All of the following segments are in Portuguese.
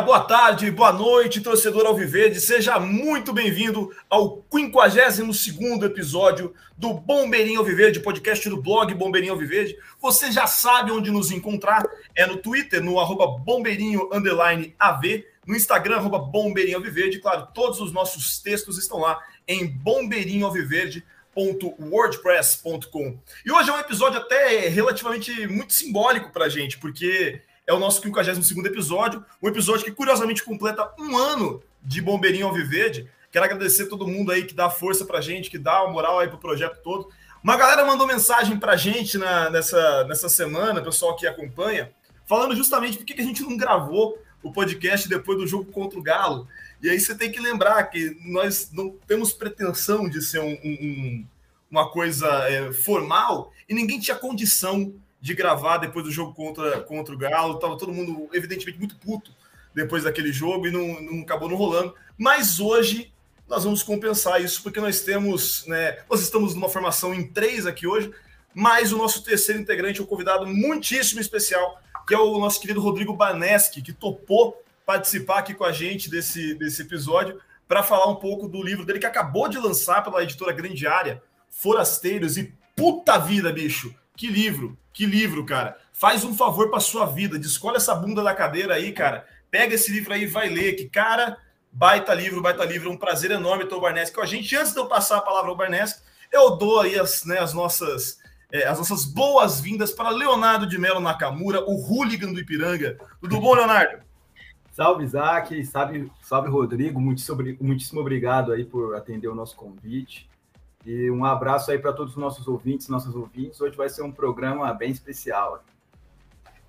boa tarde, boa noite, torcedor Alviverde. Seja muito bem-vindo ao 52º episódio do Bombeirinho Alviverde, podcast do blog Bombeirinho Alviverde. Você já sabe onde nos encontrar, é no Twitter, no arroba bombeirinho AV, no Instagram, arroba bombeirinho alviverde. Claro, todos os nossos textos estão lá em bombeirinhoalviverde.wordpress.com. E hoje é um episódio até relativamente muito simbólico para a gente, porque é o nosso 52 episódio, um episódio que curiosamente completa um ano de Bombeirinho Alviverde. Quero agradecer todo mundo aí que dá força pra gente, que dá a moral aí pro projeto todo. Uma galera mandou mensagem pra gente na, nessa, nessa semana, pessoal que acompanha, falando justamente por que a gente não gravou o podcast depois do jogo contra o Galo. E aí você tem que lembrar que nós não temos pretensão de ser um, um, uma coisa é, formal e ninguém tinha condição de gravar depois do jogo contra, contra o Galo. Tava todo mundo, evidentemente, muito puto depois daquele jogo e não, não acabou não rolando. Mas hoje nós vamos compensar isso, porque nós temos, né? Nós estamos numa formação em três aqui hoje, mas o nosso terceiro integrante, um convidado muitíssimo especial, que é o nosso querido Rodrigo Baneschi, que topou participar aqui com a gente desse, desse episódio para falar um pouco do livro dele que acabou de lançar pela editora Grande Área, Forasteiros e puta vida, bicho. Que livro, que livro, cara. Faz um favor para sua vida, descolha essa bunda da cadeira aí, cara. Pega esse livro aí e vai ler. Que cara, baita livro, baita livro. Um prazer enorme o Barnes com a gente. Antes de eu passar a palavra ao Barnes, eu dou aí as, né, as nossas é, as nossas boas-vindas para Leonardo de Melo Nakamura, o hooligan do Ipiranga. Tudo bom, Leonardo? Salve, Isaac. Salve, salve Rodrigo. muitíssimo obrigado aí por atender o nosso convite. E um abraço aí para todos os nossos ouvintes, nossas ouvintes. Hoje vai ser um programa bem especial.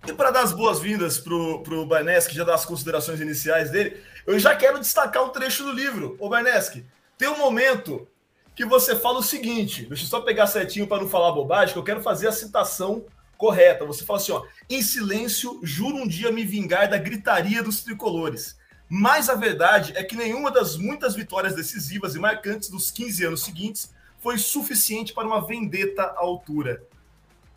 E para dar as boas-vindas para o Barneski, já dar as considerações iniciais dele, eu já quero destacar um trecho do livro. Ô Barneski, tem um momento que você fala o seguinte, deixa eu só pegar certinho para não falar bobagem, que eu quero fazer a citação correta. Você fala assim, ó, em silêncio, juro um dia me vingar da gritaria dos tricolores. Mas a verdade é que nenhuma das muitas vitórias decisivas e marcantes dos 15 anos seguintes foi suficiente para uma vendeta à altura.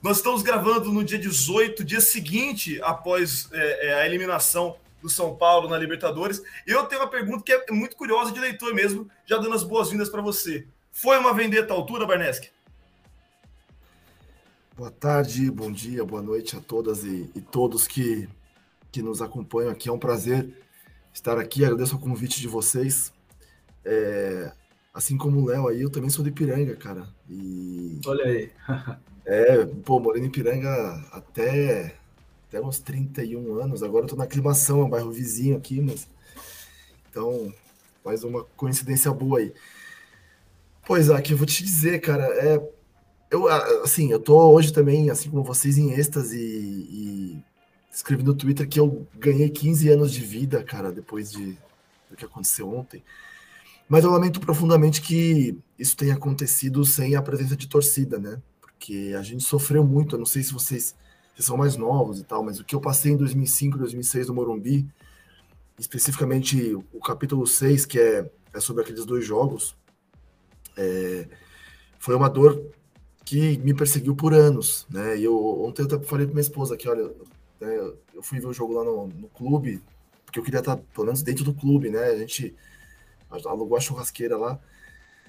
Nós estamos gravando no dia 18, dia seguinte após é, é, a eliminação do São Paulo na Libertadores. Eu tenho uma pergunta que é muito curiosa de leitor mesmo, já dando as boas-vindas para você. Foi uma vendeta à altura, Barneski? Boa tarde, bom dia, boa noite a todas e, e todos que, que nos acompanham aqui. É um prazer estar aqui. Agradeço o convite de vocês. É, Assim como o Léo aí, eu também sou de Piranga, cara. E. Olha aí. é, pô, morei em Piranga até, até uns 31 anos. Agora eu tô na aclimação, é um bairro vizinho aqui, mas. Então, mais uma coincidência boa aí. Pois, aqui eu vou te dizer, cara, é. Eu, assim, eu tô hoje também, assim como vocês, em êxtase e, e escrevi no Twitter que eu ganhei 15 anos de vida, cara, depois de, do que aconteceu ontem. Mas eu lamento profundamente que isso tenha acontecido sem a presença de torcida, né? Porque a gente sofreu muito. Eu não sei se vocês, vocês são mais novos e tal, mas o que eu passei em 2005, 2006 no Morumbi, especificamente o capítulo 6, que é, é sobre aqueles dois jogos, é, foi uma dor que me perseguiu por anos, né? E eu ontem eu falei para minha esposa que, olha, né, eu fui ver o jogo lá no, no clube, porque eu queria estar, pelo menos, dentro do clube, né? A gente alugou a churrasqueira lá.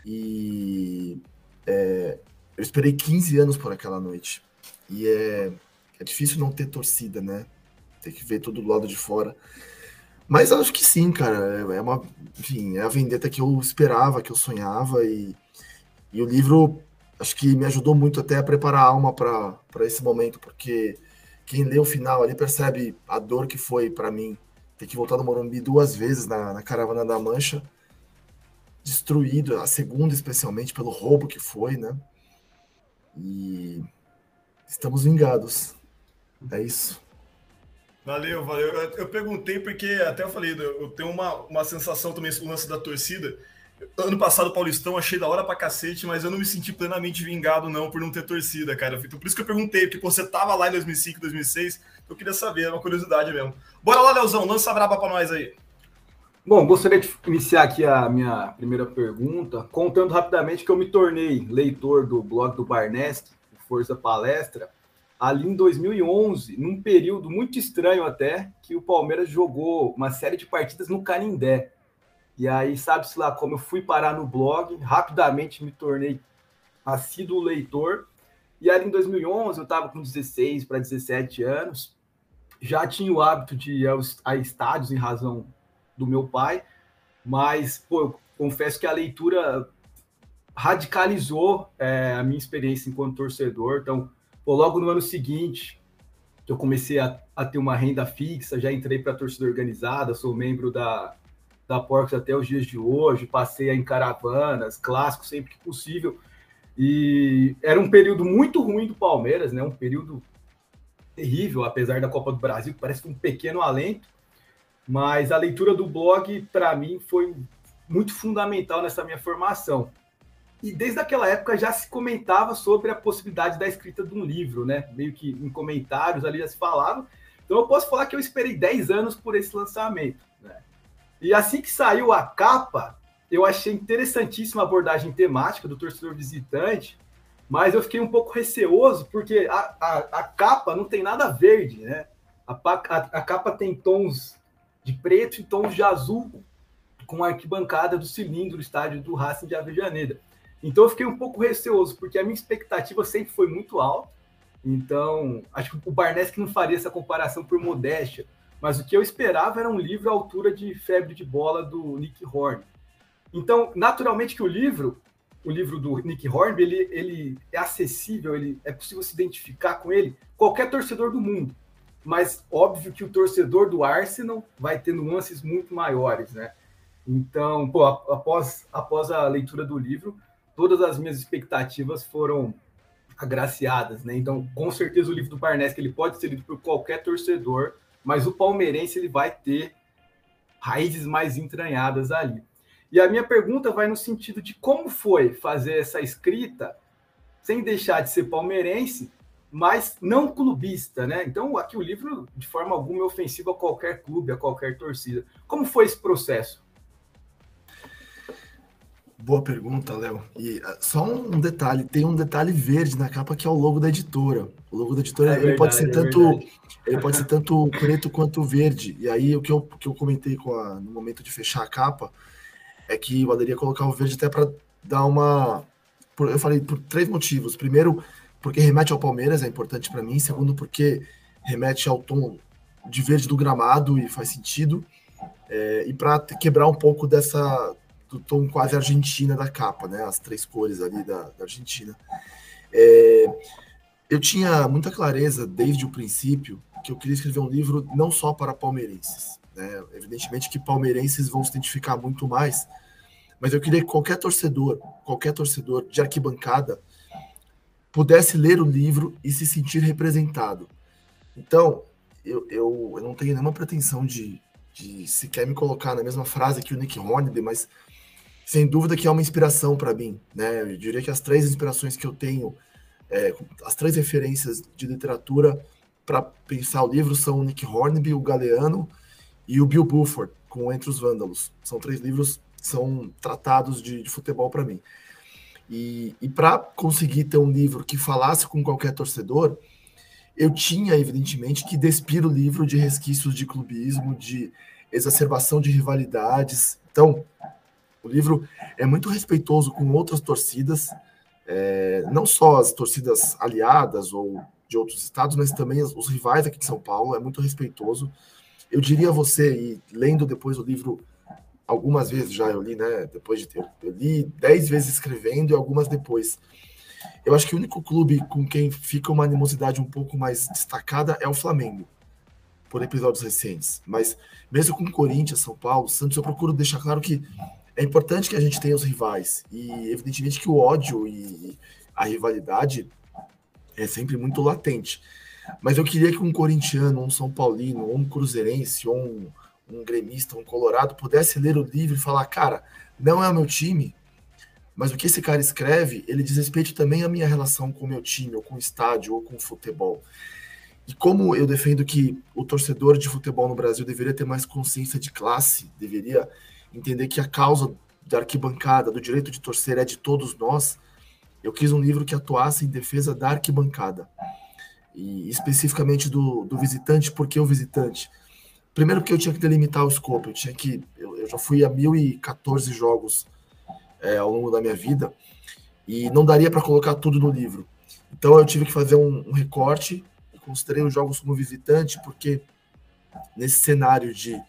E é, eu esperei 15 anos por aquela noite. E é, é difícil não ter torcida, né? Ter que ver todo do lado de fora. Mas acho que sim, cara. É, é uma, enfim, é a vendetta que eu esperava, que eu sonhava. E, e o livro acho que me ajudou muito até a preparar a alma para esse momento, porque quem lê o final ali percebe a dor que foi para mim ter que voltar no Morumbi duas vezes na, na Caravana da Mancha destruído, a segunda especialmente pelo roubo que foi, né? E estamos vingados. É isso. Valeu, valeu. Eu, perguntei porque até eu falei, eu tenho uma, uma sensação também o lance da torcida. Ano passado Paulistão achei da hora pra cacete, mas eu não me senti plenamente vingado não por não ter torcida, cara. Então por isso que eu perguntei, porque você tava lá em 2005, 2006, eu queria saber, é uma curiosidade mesmo. Bora lá, Leozão, lança a braba pra nós aí. Bom, gostaria de iniciar aqui a minha primeira pergunta, contando rapidamente que eu me tornei leitor do blog do Barnest, Força Palestra, ali em 2011, num período muito estranho até, que o Palmeiras jogou uma série de partidas no Canindé. E aí, sabe-se lá como eu fui parar no blog, rapidamente me tornei assíduo leitor. E ali em 2011, eu estava com 16 para 17 anos, já tinha o hábito de ir aos, a estádios em razão do meu pai, mas, pô, eu confesso que a leitura radicalizou é, a minha experiência enquanto torcedor. Então, pô, logo no ano seguinte, eu comecei a, a ter uma renda fixa, já entrei para a torcida organizada, sou membro da, da Porcos até os dias de hoje, passei em caravanas, clássicos sempre que possível. E era um período muito ruim do Palmeiras, né? Um período terrível, apesar da Copa do Brasil, parece um pequeno alento. Mas a leitura do blog, para mim, foi muito fundamental nessa minha formação. E desde aquela época já se comentava sobre a possibilidade da escrita de um livro, né? Meio que em comentários ali já se falava. Então eu posso falar que eu esperei 10 anos por esse lançamento. Né? E assim que saiu a capa, eu achei interessantíssima a abordagem temática do torcedor visitante, mas eu fiquei um pouco receoso porque a, a, a capa não tem nada verde, né? A, a, a capa tem tons de preto e tons de azul com a arquibancada do cilindro estádio do Racing de Avejaneira. Então eu fiquei um pouco receoso, porque a minha expectativa sempre foi muito alta. Então, acho que o Barnes não faria essa comparação por modéstia, mas o que eu esperava era um livro à altura de Febre de Bola do Nick Horn. Então, naturalmente que o livro, o livro do Nick Horn, ele, ele é acessível, ele é possível se identificar com ele qualquer torcedor do mundo. Mas óbvio que o torcedor do Arsenal vai ter nuances muito maiores, né? Então, pô, após, após a leitura do livro, todas as minhas expectativas foram agraciadas, né? Então, com certeza o livro do Barnes ele pode ser lido por qualquer torcedor, mas o palmeirense ele vai ter raízes mais entranhadas ali. E a minha pergunta vai no sentido de como foi fazer essa escrita sem deixar de ser palmeirense, mas não clubista, né? Então, aqui o livro, de forma alguma, é ofensivo a qualquer clube, a qualquer torcida. Como foi esse processo? Boa pergunta, Léo. E uh, só um detalhe, tem um detalhe verde na capa que é o logo da editora. O logo da editora é ele verdade, pode ser é tanto ele pode ser tanto preto quanto verde. E aí o que eu, que eu comentei com a, no momento de fechar a capa é que valeria colocar o verde até para dar uma por, eu falei por três motivos. Primeiro, porque remete ao Palmeiras, é importante para mim. Segundo, porque remete ao tom de verde do gramado e faz sentido. É, e para quebrar um pouco dessa do tom quase argentina da capa, né? As três cores ali da, da Argentina. É, eu tinha muita clareza desde o princípio que eu queria escrever um livro não só para palmeirenses. Né? Evidentemente que palmeirenses vão se identificar muito mais, mas eu queria que qualquer torcedor, qualquer torcedor de arquibancada, pudesse ler o livro e se sentir representado. Então, eu, eu, eu não tenho nenhuma pretensão de, de sequer me colocar na mesma frase que o Nick Hornby, mas sem dúvida que é uma inspiração para mim, né? Eu diria que as três inspirações que eu tenho, é, as três referências de literatura para pensar o livro são o Nick Hornby, o Galeano e o Bill Buford, com Entre os Vândalos. São três livros são tratados de, de futebol para mim. E, e para conseguir ter um livro que falasse com qualquer torcedor, eu tinha, evidentemente, que despir o livro de resquícios de clubismo, de exacerbação de rivalidades. Então, o livro é muito respeitoso com outras torcidas, é, não só as torcidas aliadas ou de outros estados, mas também os rivais aqui de São Paulo, é muito respeitoso. Eu diria a você, e lendo depois o livro algumas vezes já, eu li, né, depois de ter, eu li dez vezes escrevendo e algumas depois. Eu acho que o único clube com quem fica uma animosidade um pouco mais destacada é o Flamengo, por episódios recentes. Mas mesmo com Corinthians, São Paulo, Santos, eu procuro deixar claro que é importante que a gente tenha os rivais. E evidentemente que o ódio e a rivalidade é sempre muito latente. Mas eu queria que um corintiano, um São Paulino, um cruzeirense, um, um gremista, um colorado, pudesse ler o livro e falar, cara, não é o meu time, mas o que esse cara escreve, ele diz respeito também à minha relação com o meu time, ou com o estádio, ou com o futebol. E como eu defendo que o torcedor de futebol no Brasil deveria ter mais consciência de classe, deveria entender que a causa da arquibancada, do direito de torcer é de todos nós, eu quis um livro que atuasse em defesa da arquibancada. e especificamente do, do visitante, porque o visitante? Primeiro porque eu tinha que delimitar o escopo, eu tinha que. Eu, eu já fui a 1014 jogos é, ao longo da minha vida e não daria para colocar tudo no livro. Então eu tive que fazer um, um recorte e considerei os jogos como visitante, porque nesse cenário de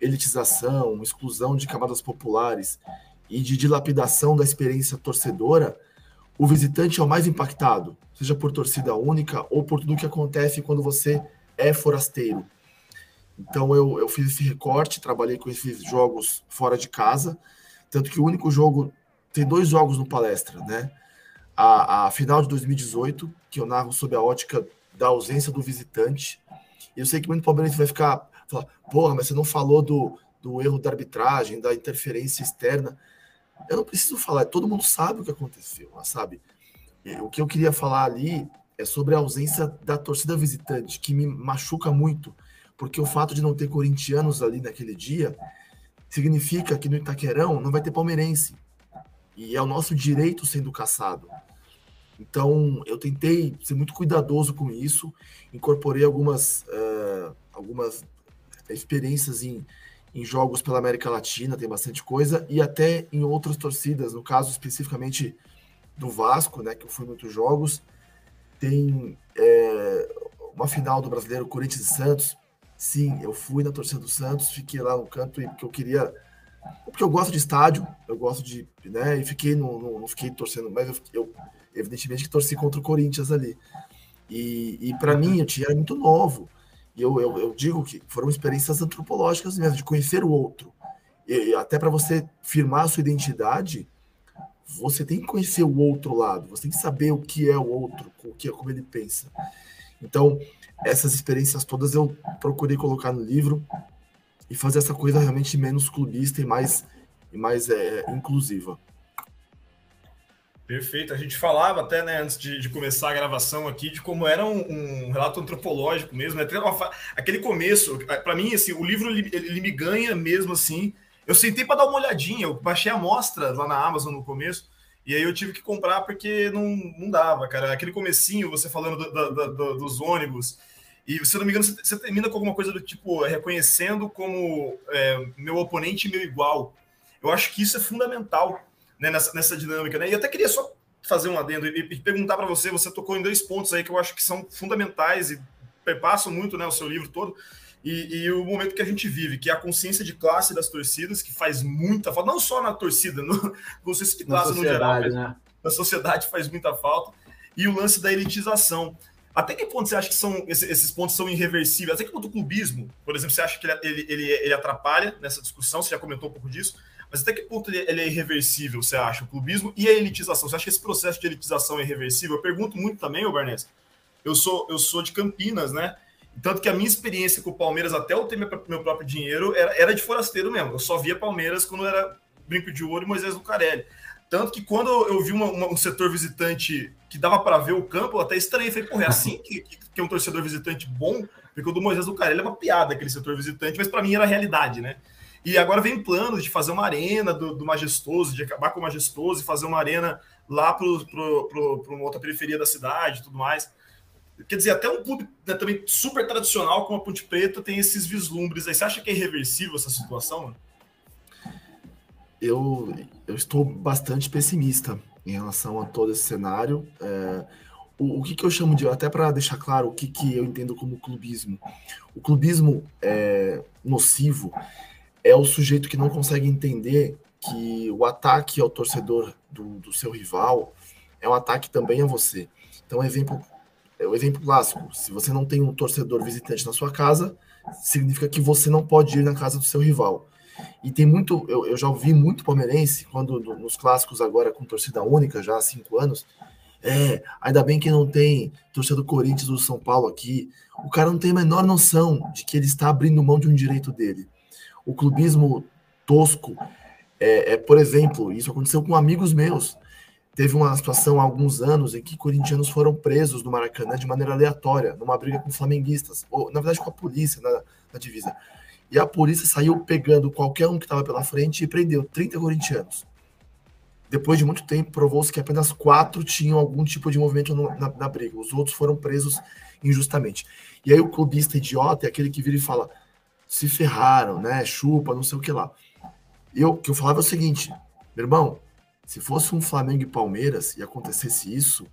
elitização, exclusão de camadas populares e de dilapidação da experiência torcedora, o visitante é o mais impactado, seja por torcida única ou por tudo que acontece quando você é forasteiro. Então eu, eu fiz esse recorte, trabalhei com esses jogos fora de casa, tanto que o único jogo tem dois jogos no palestra, né? A, a final de 2018, que eu narro sob a ótica da ausência do visitante. E eu sei que muito palmeirense vai ficar falar, porra, mas você não falou do, do erro da arbitragem, da interferência externa. Eu não preciso falar, todo mundo sabe o que aconteceu, sabe? O que eu queria falar ali é sobre a ausência da torcida visitante, que me machuca muito, porque o fato de não ter corintianos ali naquele dia significa que no Itaquerão não vai ter palmeirense. E é o nosso direito sendo caçado. Então, eu tentei ser muito cuidadoso com isso, incorporei algumas, uh, algumas experiências em, em jogos pela América Latina, tem bastante coisa, e até em outras torcidas, no caso especificamente do Vasco, né, que eu fui muitos jogos, tem é, uma final do Brasileiro, Corinthians e Santos, sim, eu fui na torcida do Santos, fiquei lá no canto porque eu queria porque eu gosto de estádio, eu gosto de, né, e fiquei, no não fiquei torcendo, mas eu, eu, evidentemente que torci contra o Corinthians ali. E, e para mim, eu tinha era muito novo. E eu, eu, eu, digo que foram experiências antropológicas mesmo, de conhecer o outro. E, até para você firmar a sua identidade, você tem que conhecer o outro lado, você tem que saber o que é o outro, o que é como ele pensa. Então, essas experiências todas eu procurei colocar no livro e fazer essa coisa realmente menos clubista e mais, e mais é, inclusiva. Perfeito. A gente falava até, né, antes de, de começar a gravação aqui, de como era um, um relato antropológico mesmo, né? Aquele começo, para mim, assim, o livro ele, ele, me ganha mesmo assim. Eu sentei para dar uma olhadinha, eu baixei a amostra lá na Amazon no começo, e aí eu tive que comprar porque não, não dava, cara. Aquele comecinho, você falando do, do, do, dos ônibus, e, se eu não me engano, você, termina com alguma coisa do tipo, reconhecendo como é, meu oponente e meu igual. Eu acho que isso é fundamental né, nessa, nessa dinâmica. Né? E até queria só fazer um adendo e, e perguntar para você, você tocou em dois pontos aí que eu acho que são fundamentais e perpassam muito né, o seu livro todo. E, e, o momento que a gente vive, que é a consciência de classe das torcidas, que faz muita falta, não só na torcida, no consciência de classe no geral, né? na sociedade faz muita falta, e o lance da elitização. Até que ponto você acha que são esses pontos são irreversíveis? Até que ponto o clubismo, por exemplo, você acha que ele, ele, ele atrapalha nessa discussão? Você já comentou um pouco disso, mas até que ponto ele, é irreversível, você acha, o clubismo e a elitização? Você acha que esse processo de elitização é irreversível? Eu pergunto muito também, ô Barnes. Eu sou, eu sou de Campinas, né? Tanto que a minha experiência com o Palmeiras, até eu ter meu próprio dinheiro, era, era de forasteiro mesmo. Eu só via Palmeiras quando era Brinco de Ouro e Moisés Lucarelli. Tanto que quando eu vi uma, uma, um setor visitante que dava para ver o campo, eu até estranhei. Falei, porra, é assim que, que, é um torcedor visitante bom? Porque o do Moisés do Carelli é uma piada, aquele setor visitante, mas para mim era realidade, né? E agora vem planos de fazer uma arena do, do, Majestoso, de acabar com o Majestoso e fazer uma arena lá para uma outra periferia da cidade e tudo mais. Quer dizer, até um clube né, também super tradicional como a Ponte Preta tem esses vislumbres aí. Você acha que é irreversível essa situação? Mano? Eu, eu estou bastante pessimista em relação a todo esse cenário. É, o, o que, que, eu chamo de, até para deixar claro o que, que eu entendo como clubismo. O clubismo é, nocivo é o sujeito que não consegue entender que o ataque ao torcedor do, do seu rival é um ataque também a você. Então, exemplo, é o exemplo clássico. Se você não tem um torcedor visitante na sua casa, significa que você não pode ir na casa do seu rival. E tem muito, eu, eu já ouvi muito palmeirense, quando nos clássicos agora com torcida única, já há cinco anos, é, ainda bem que não tem torcida do Corinthians ou do São Paulo aqui. O cara não tem a menor noção de que ele está abrindo mão de um direito dele. O clubismo tosco é, é por exemplo, isso aconteceu com amigos meus. Teve uma situação há alguns anos em que corintianos foram presos no Maracanã de maneira aleatória, numa briga com flamenguistas, ou na verdade com a polícia na, na divisa. E a polícia saiu pegando qualquer um que estava pela frente e prendeu 30 corintianos. depois de muito tempo, provou-se que apenas quatro tinham algum tipo de movimento no, na, na, briga. Os outros foram presos injustamente. E aí o clubista idiota é aquele que vira e fala: se ferraram, né? Chupa, não sei o que lá. Eu que eu falava é o seguinte, meu irmão, se fosse um Flamengo e Palmeiras e acontecesse isso,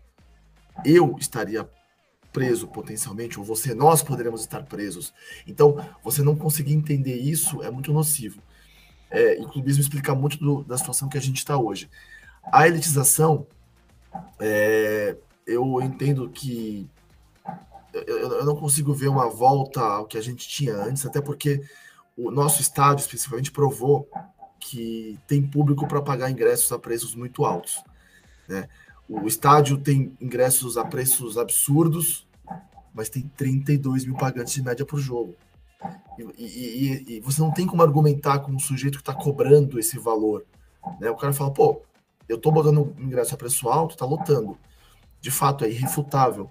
eu estaria preso potencialmente, ou você, nós poderíamos estar presos. Então, você não conseguir entender isso é muito nocivo é, e o clubismo explica muito do, da situação que a gente está hoje. A elitização, é, eu entendo que eu, eu, não consigo ver uma volta ao que a gente tinha antes, até porque o nosso estádio, especificamente, provou que tem público para pagar ingressos a preços muito altos. Né? O estádio tem ingressos a preços absurdos, mas tem 32 mil pagantes de média por jogo. E, e, e, você não tem como argumentar com um sujeito que está cobrando esse valor. Né? O cara fala, pô, eu estou botando ingresso a preço alto, está lotando. De fato, é irrefutável.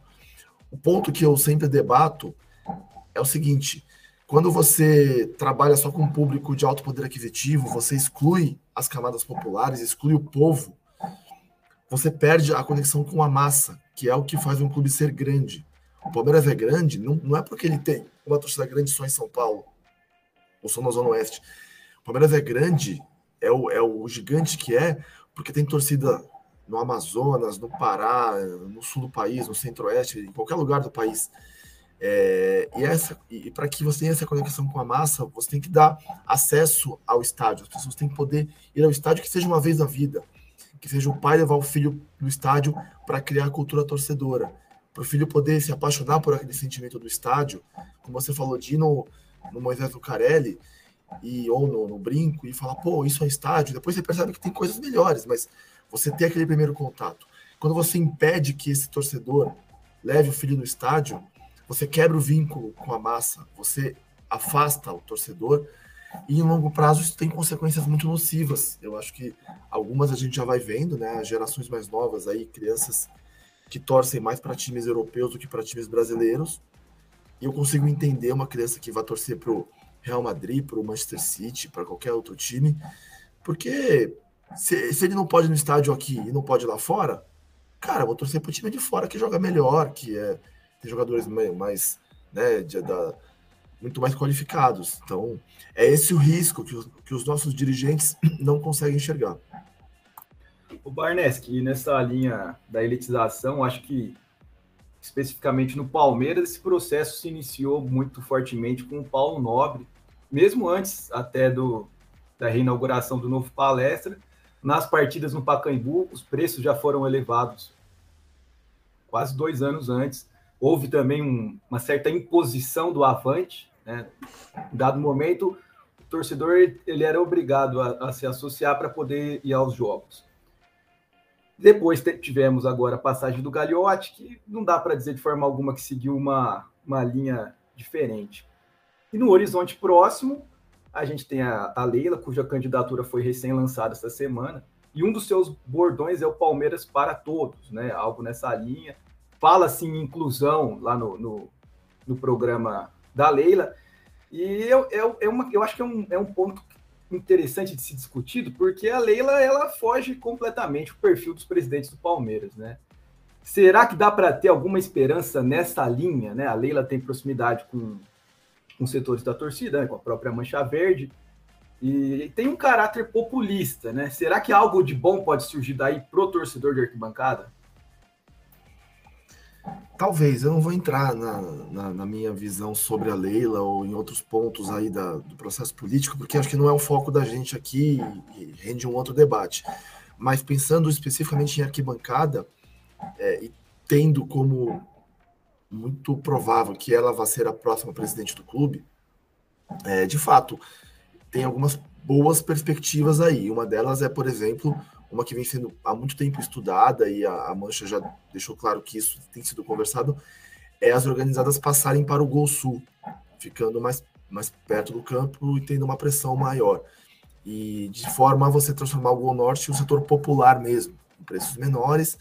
O ponto que eu sempre debato é o seguinte: quando você trabalha só com um público de alto poder aquisitivo, você exclui as camadas populares, exclui o povo, você perde a conexão com a massa, que é o que faz um clube ser grande. O Palmeiras é grande, não, não é porque ele tem uma torcida grande só em São Paulo, ou só na Zona Oeste. O Palmeiras é grande, é o, é o gigante que é, porque tem torcida no Amazonas, no Pará, no sul do país, no centro-oeste, em qualquer lugar do país. É, e essa, e para que você tenha essa conexão com a massa, você tem que dar acesso ao estádio. As pessoas têm que poder ir ao estádio que seja uma vez na vida, que seja o pai levar o filho no estádio para criar a cultura torcedora para o filho poder se apaixonar por aquele sentimento do estádio, como você falou de ir no, no Moisés Lucarelli, e, ou no, no, brinco, e falar, pô, isso é estádio. Depois você percebe que tem coisas melhores, mas você tem aquele primeiro contato. Quando você impede que esse torcedor leve o filho no estádio, você quebra o vínculo com a massa, você afasta o torcedor, e em longo prazo isso tem consequências muito nocivas. Eu acho que algumas a gente já vai vendo, né? Gerações mais novas aí, crianças que torcem mais para times europeus do que para times brasileiros. E eu consigo entender uma criança que vai torcer para o Real Madrid, para o Manchester City, para qualquer outro time, porque se, se, ele não pode no estádio aqui e não pode lá fora, cara, vou torcer para o time de fora que joga melhor, que é, tem jogadores mais, né, de, da, muito mais qualificados. Então, é esse o risco que, que os nossos dirigentes não conseguem enxergar. O Barneski, nessa linha da elitização, acho que especificamente no Palmeiras, esse processo se iniciou muito fortemente com o Paulo Nobre, mesmo antes até do, da reinauguração do novo palestra. Nas partidas no Pacaembu, os preços já foram elevados quase dois anos antes. Houve também um, uma certa imposição do Avante. Né? Em dado momento, o torcedor ele era obrigado a, a se associar para poder ir aos jogos. Depois tivemos agora a passagem do Gagliotti, que não dá para dizer de forma alguma que seguiu uma, uma linha diferente. E no horizonte próximo, a gente tem a, a Leila, cuja candidatura foi recém-lançada essa semana, e um dos seus bordões é o Palmeiras para todos, né? Algo nessa linha. Fala-se em inclusão lá no, no, no, programa da Leila. E eu, eu, é uma, eu acho que é um, é um ponto interessante de se discutido, porque a Leila ela foge completamente o perfil dos presidentes do Palmeiras, né? Será que dá para ter alguma esperança nessa linha, né? A Leila tem proximidade com, com setores da torcida, né? com a própria Mancha Verde, e tem um caráter populista, né? Será que algo de bom pode surgir daí pro torcedor de arquibancada? Talvez, eu não vou entrar na, na, na, minha visão sobre a Leila ou em outros pontos aí da, do processo político, porque acho que não é o foco da gente aqui e rende um outro debate. Mas pensando especificamente em arquibancada, é, e tendo como muito provável que ela vá ser a próxima presidente do clube, é, de fato, tem algumas boas perspectivas aí. Uma delas é, por exemplo, uma que vem sendo há muito tempo estudada e a, a, Mancha já deixou claro que isso tem sido conversado, é as organizadas passarem para o Gol Sul, ficando mais, mais perto do campo e tendo uma pressão maior. E de forma a você transformar o Gol Norte em um setor popular mesmo, com preços menores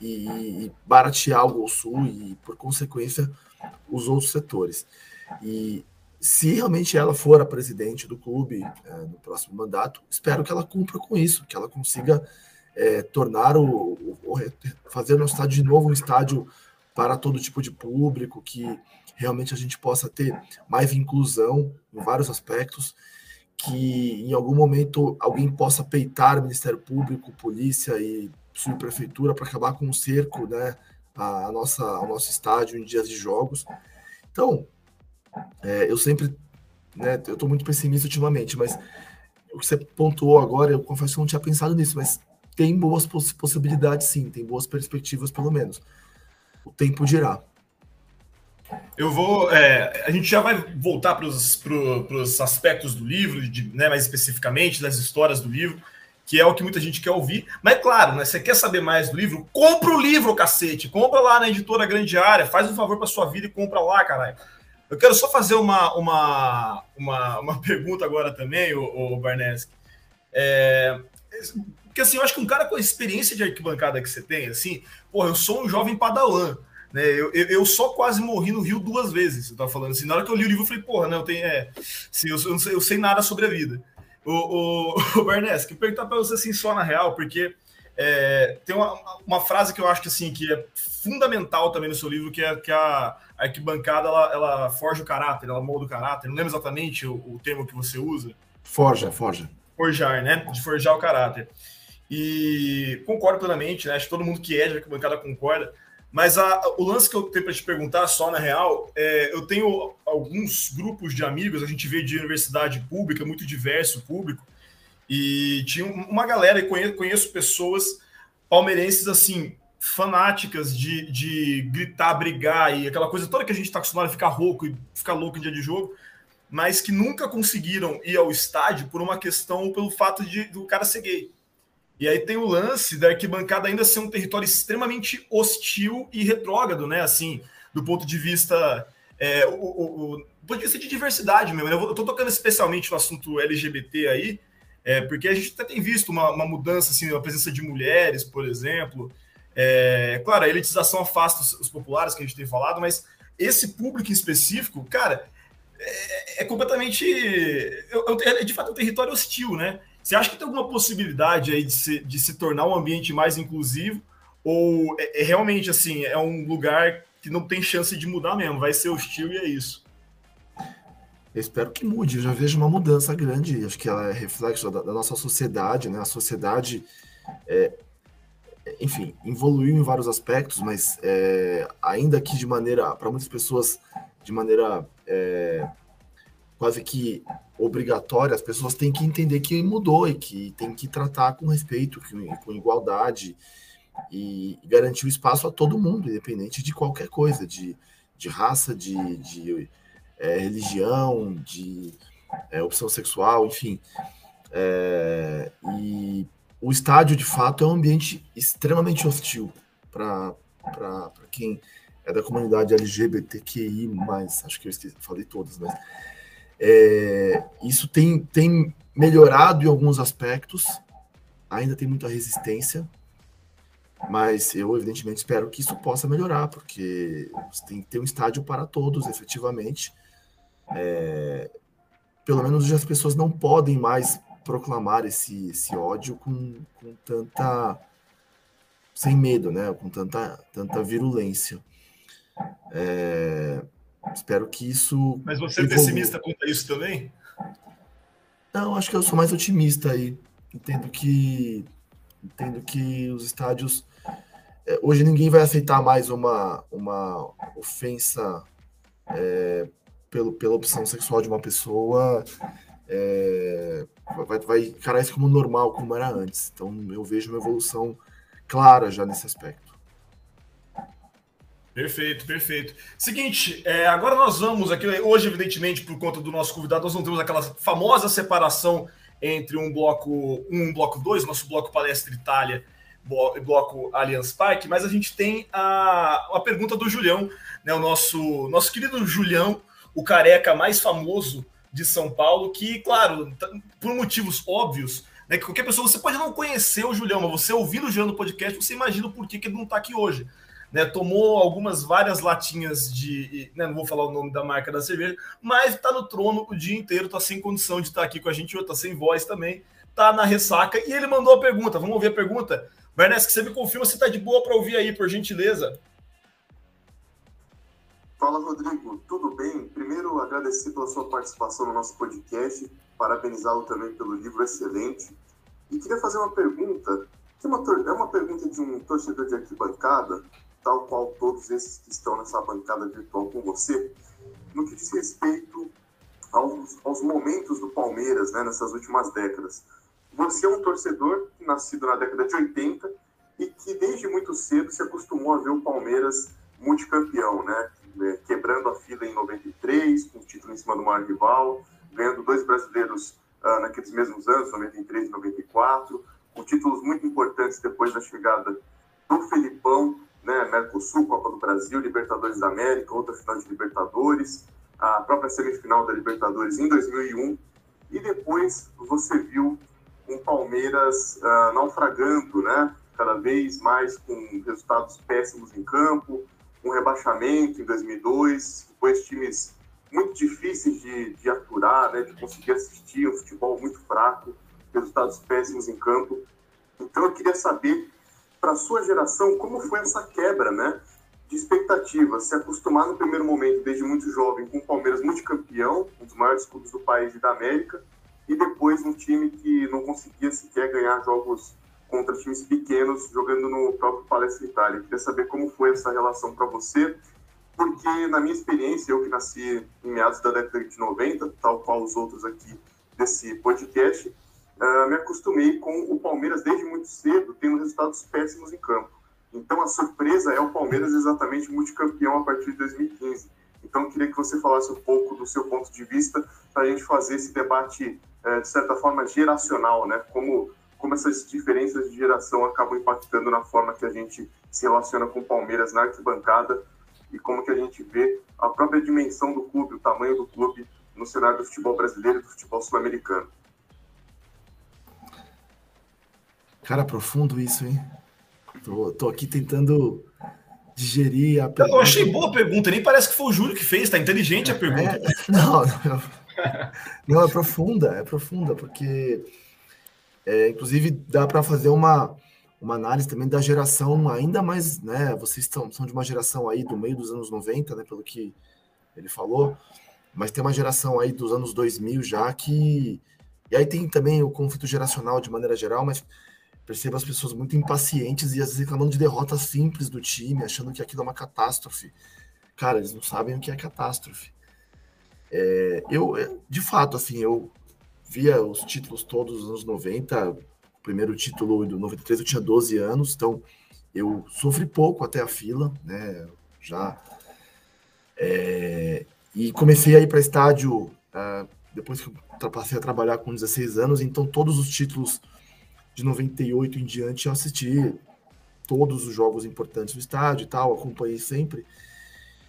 e, e baratear o Gol Sul e, por consequência, os outros setores. E se realmente ela for a presidente do clube é, no próximo mandato, espero que ela cumpra com isso, que ela consiga é, tornar o, o, fazer o nosso estádio de novo um estádio para todo tipo de público, que realmente a gente possa ter mais inclusão em vários aspectos, que em algum momento alguém possa peitar o Ministério Público, polícia e subprefeitura para acabar com o cerco, né, a, nossa, ao nosso estádio em dias de jogos. Então, é, eu sempre, né, eu estou muito pessimista ultimamente, mas o que você pontuou agora, eu confesso que eu não tinha pensado nisso, mas tem boas poss possibilidades sim, tem boas perspectivas pelo menos. O tempo dirá. Eu vou. É, a gente já vai voltar para os aspectos do livro, de, né, mais especificamente, das histórias do livro, que é o que muita gente quer ouvir. Mas, claro, né, você quer saber mais do livro? Compra o livro, cacete! Compra lá na editora Grande Área, faz um favor para sua vida e compra lá, caralho. Eu quero só fazer uma, uma, uma, uma pergunta agora também, o, o Barneski. É, porque assim, eu acho que um cara com a experiência de arquibancada que você tem, assim, pô, eu sou um jovem padawan, né? Eu, eu, eu, só quase morri no Rio duas vezes, você tá falando assim. Na hora que eu li o livro, eu falei, porra, né, eu tenho. É, assim, eu, eu, sei, eu sei nada sobre a vida. O, o, o Bernes, que perguntar para você assim, só na real, porque é, tem uma, uma, frase que eu acho que assim que é fundamental também no seu livro, que é que a arquibancada ela, ela forja o caráter, ela molda o caráter. Não lembro exatamente o, o termo que você usa. Forja, forja. Forjar, né? De forjar o caráter. E concordo plenamente, né? Acho que todo mundo que é de arquibancada concorda. Mas a, o lance que eu tenho para te perguntar, só na real, é, eu tenho alguns grupos de amigos, a gente vê de universidade pública, muito diverso público, e tinha uma galera, e conheço, conheço pessoas palmeirenses assim, fanáticas de, de gritar, brigar e aquela coisa toda que a gente está acostumado a ficar rouco e ficar louco em dia de jogo, mas que nunca conseguiram ir ao estádio por uma questão, pelo fato de do cara ser gay. E aí tem o lance da arquibancada ainda ser um território extremamente hostil e retrógrado, né? Assim, do ponto de vista. É, o, o, o, do ponto de vista de diversidade mesmo. Né? Eu estou tocando especialmente no assunto LGBT aí, é, porque a gente até tem visto uma, uma mudança, assim, a presença de mulheres, por exemplo. É, claro, a elitização afasta os, os, populares, que a gente tem falado, mas esse público em específico, cara, é, é completamente. É, de fato um território hostil, né? Você acha que tem alguma possibilidade aí de se, de se tornar um ambiente mais inclusivo? Ou é, é, realmente assim, é um lugar que não tem chance de mudar mesmo, vai ser hostil e é isso? Eu espero que mude, eu já vejo uma mudança grande, acho que ela é reflexo da, da nossa sociedade, né? A sociedade, é, enfim, evoluiu em vários aspectos, mas é, ainda que de maneira, para muitas pessoas, de maneira é, quase que obrigatória, as pessoas têm que entender que mudou e que tem que tratar com respeito, com igualdade e garantir o espaço a todo mundo, independente de qualquer coisa, de, de raça, de, de é, religião, de é, opção sexual, enfim. É, e o estádio, de fato, é um ambiente extremamente hostil para quem é da comunidade LGBTQI, acho que eu esqueci, falei todas, mas é, isso tem, tem melhorado em alguns aspectos, ainda tem muita resistência, mas eu, evidentemente, espero que isso possa melhorar, porque você tem que ter um estádio para todos, efetivamente. É, pelo menos as pessoas não podem mais proclamar esse, esse ódio com, com tanta. sem medo, né? Com tanta, tanta virulência. É, Espero que isso. Mas você é pessimista quanto a isso também? Não, acho que eu sou mais otimista aí. Entendo que entendo que os estádios é, hoje ninguém vai aceitar mais uma uma ofensa é, pelo, pela opção sexual de uma pessoa é, vai, vai encarar isso como normal como era antes então eu vejo uma evolução clara já nesse aspecto Perfeito, perfeito. Seguinte, é, agora nós vamos aqui, hoje, evidentemente, por conta do nosso convidado, nós não temos aquela famosa separação entre um bloco 1 um, um bloco 2, nosso bloco Palestra Itália e bloco Allianz Parque, mas a gente tem a, a pergunta do Julião, né, o nosso, nosso querido Julião, o careca mais famoso de São Paulo, que, claro, por motivos óbvios, né, que qualquer pessoa, você pode não conhecer o Julião, mas você ouvindo o Julião no podcast, você imagina o porquê que ele não está aqui hoje né, tomou algumas várias latinhas de, né, não vou falar o nome da marca da cerveja, mas está no trono o dia inteiro, está sem condição de estar tá aqui com a gente, está sem voz também, tá na ressaca e ele mandou a pergunta. Vamos ouvir a pergunta. Wernesk, você me confirma se tá de boa para ouvir aí, por gentileza. Fala, Rodrigo. Tudo bem? Primeiro, agradecer pela sua participação no nosso podcast, parabenizá-lo também pelo livro excelente. E queria fazer uma pergunta, que é uma, é uma pergunta de um torcedor de arquibancada, tal qual todos esses que estão nessa bancada virtual com você, no que diz respeito aos, aos momentos do Palmeiras né, nessas últimas décadas. Você é um torcedor nascido na década de 80 e que desde muito cedo se acostumou a ver o Palmeiras multicampeão, né? É, quebrando a fila em 93, com o título em cima do maior rival, ganhando dois brasileiros uh, naqueles mesmos anos, 93 e 94, com títulos muito importantes depois da chegada do Felipão, né, Mercosul, Copa do Brasil, Libertadores da América, outra final de Libertadores, a própria semifinal da Libertadores em 2001, e depois você viu um Palmeiras uh, naufragando, né, cada vez mais com resultados péssimos em campo, um rebaixamento em 2002, depois times muito difíceis de, de aturar, né, de conseguir assistir, um futebol muito fraco, resultados péssimos em campo. Então eu queria saber, para a sua geração, como foi essa quebra né, de expectativas? Se acostumar no primeiro momento, desde muito jovem, com o Palmeiras multicampeão, um dos maiores clubes do país e da América, e depois um time que não conseguia sequer ganhar jogos contra times pequenos jogando no próprio Palestra Itália. Queria saber como foi essa relação para você, porque na minha experiência, eu que nasci em meados da década de 90, tal qual os outros aqui desse podcast, uh, me acostumei com o Palmeiras desde muito cedo, tendo resultados péssimos em campo. Então a surpresa é o Palmeiras exatamente multicampeão a partir de 2015. Então eu queria que você falasse um pouco do seu ponto de vista para a gente fazer esse debate, uh, de certa forma, geracional, né? Como como essas diferenças de geração acabam impactando na forma que a gente se relaciona com o Palmeiras na arquibancada e como que a gente vê a própria dimensão do clube, o tamanho do clube no cenário do futebol brasileiro e do futebol sul-americano. Cara, profundo isso, hein? Tô, tô aqui tentando digerir a pergunta. Eu achei boa a pergunta, nem parece que foi o Júlio que fez, tá inteligente a é, pergunta. É, não, não, não, é profunda, é profunda, porque é, inclusive, dá para fazer uma, uma análise também da geração ainda mais, né? Vocês estão, são de uma geração aí do meio dos anos 90, né? Pelo que ele falou, mas tem uma geração aí dos anos 2000 já que. E aí tem também o conflito geracional de maneira geral, mas percebo as pessoas muito impacientes e às vezes reclamando de derrotas simples do time, achando que aquilo é uma catástrofe. Cara, eles não sabem o que é catástrofe. É, eu, de fato, assim, eu via os títulos todos dos anos 90. O primeiro título do 93 eu tinha 12 anos, então eu sofri pouco até a fila, né? Já. É, e comecei a ir para estádio uh, depois que eu passei a trabalhar com 16 anos, então todos os títulos de 98 em diante eu assisti todos os jogos importantes do estádio e tal, acompanhei sempre.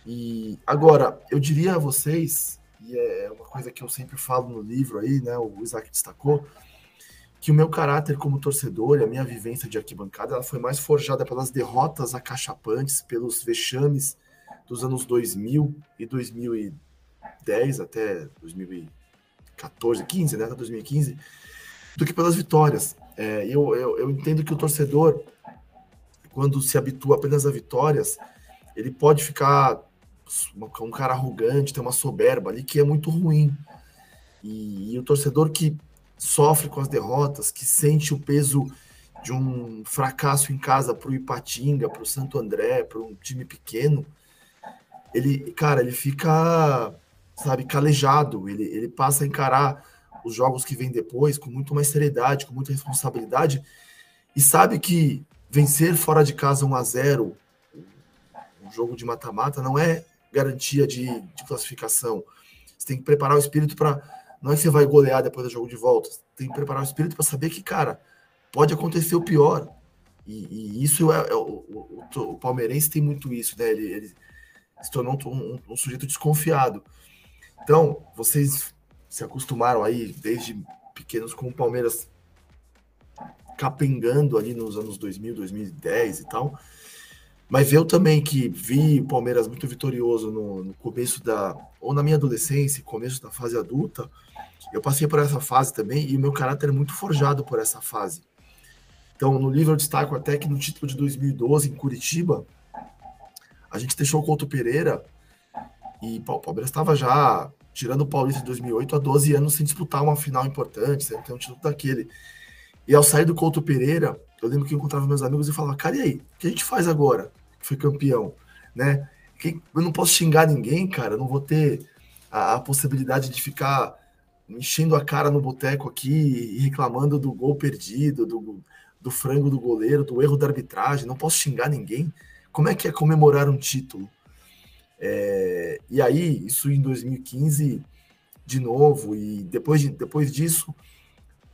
E agora, eu diria a vocês e é uma coisa que eu sempre falo no livro aí, né? O Isaac destacou, que o meu caráter como torcedor e a minha vivência de arquibancada ela foi mais forjada pelas derrotas acachapantes, pelos vexames dos anos 2000 e 2010 até 2014, 15, né? Até 2015, do que pelas vitórias. É, eu, eu, eu entendo que o torcedor, quando se habitua apenas a vitórias, ele pode ficar um cara arrogante, tem uma soberba ali que é muito ruim. E, e, o torcedor que sofre com as derrotas, que sente o peso de um fracasso em casa para o Ipatinga, para o Santo André, para um time pequeno, ele, cara, ele fica, sabe, calejado. Ele, ele passa a encarar os jogos que vêm depois com muito mais seriedade, com muita responsabilidade e sabe que vencer fora de casa 1 a 0 um jogo de mata-mata não é garantia de, de classificação. Você tem que preparar o espírito para. Não é que você vai golear depois do jogo de volta. Você tem que preparar o espírito para saber que, cara, pode acontecer o pior. E, e isso é, é o, o, o, palmeirense tem muito isso, né? Ele, ele se tornou um, um, um, sujeito desconfiado. Então, vocês se acostumaram aí desde pequenos com o Palmeiras capengando ali nos anos 2000, 2010 e tal. Mas eu também que vi o Palmeiras muito vitorioso no, no, começo da. ou na minha adolescência, começo da fase adulta, eu passei por essa fase também e o meu caráter é muito forjado por essa fase. Então, no livro eu destaco até que no título de 2012, em Curitiba, a gente deixou o Couto Pereira e o Palmeiras estava já tirando o Paulista de 2008 há 12 anos sem disputar uma final importante, sem ter um título daquele. E ao sair do Couto Pereira, eu lembro que eu encontrava meus amigos e falava, cara, e aí? O que a gente faz agora? Foi campeão, né? Eu não posso xingar ninguém, cara. Não vou ter a, a possibilidade de ficar enchendo a cara no boteco aqui e reclamando do gol perdido, do, do frango do goleiro, do erro da arbitragem. Não posso xingar ninguém. Como é que é comemorar um título? É, e aí, isso em 2015, de novo, e depois, de, depois disso,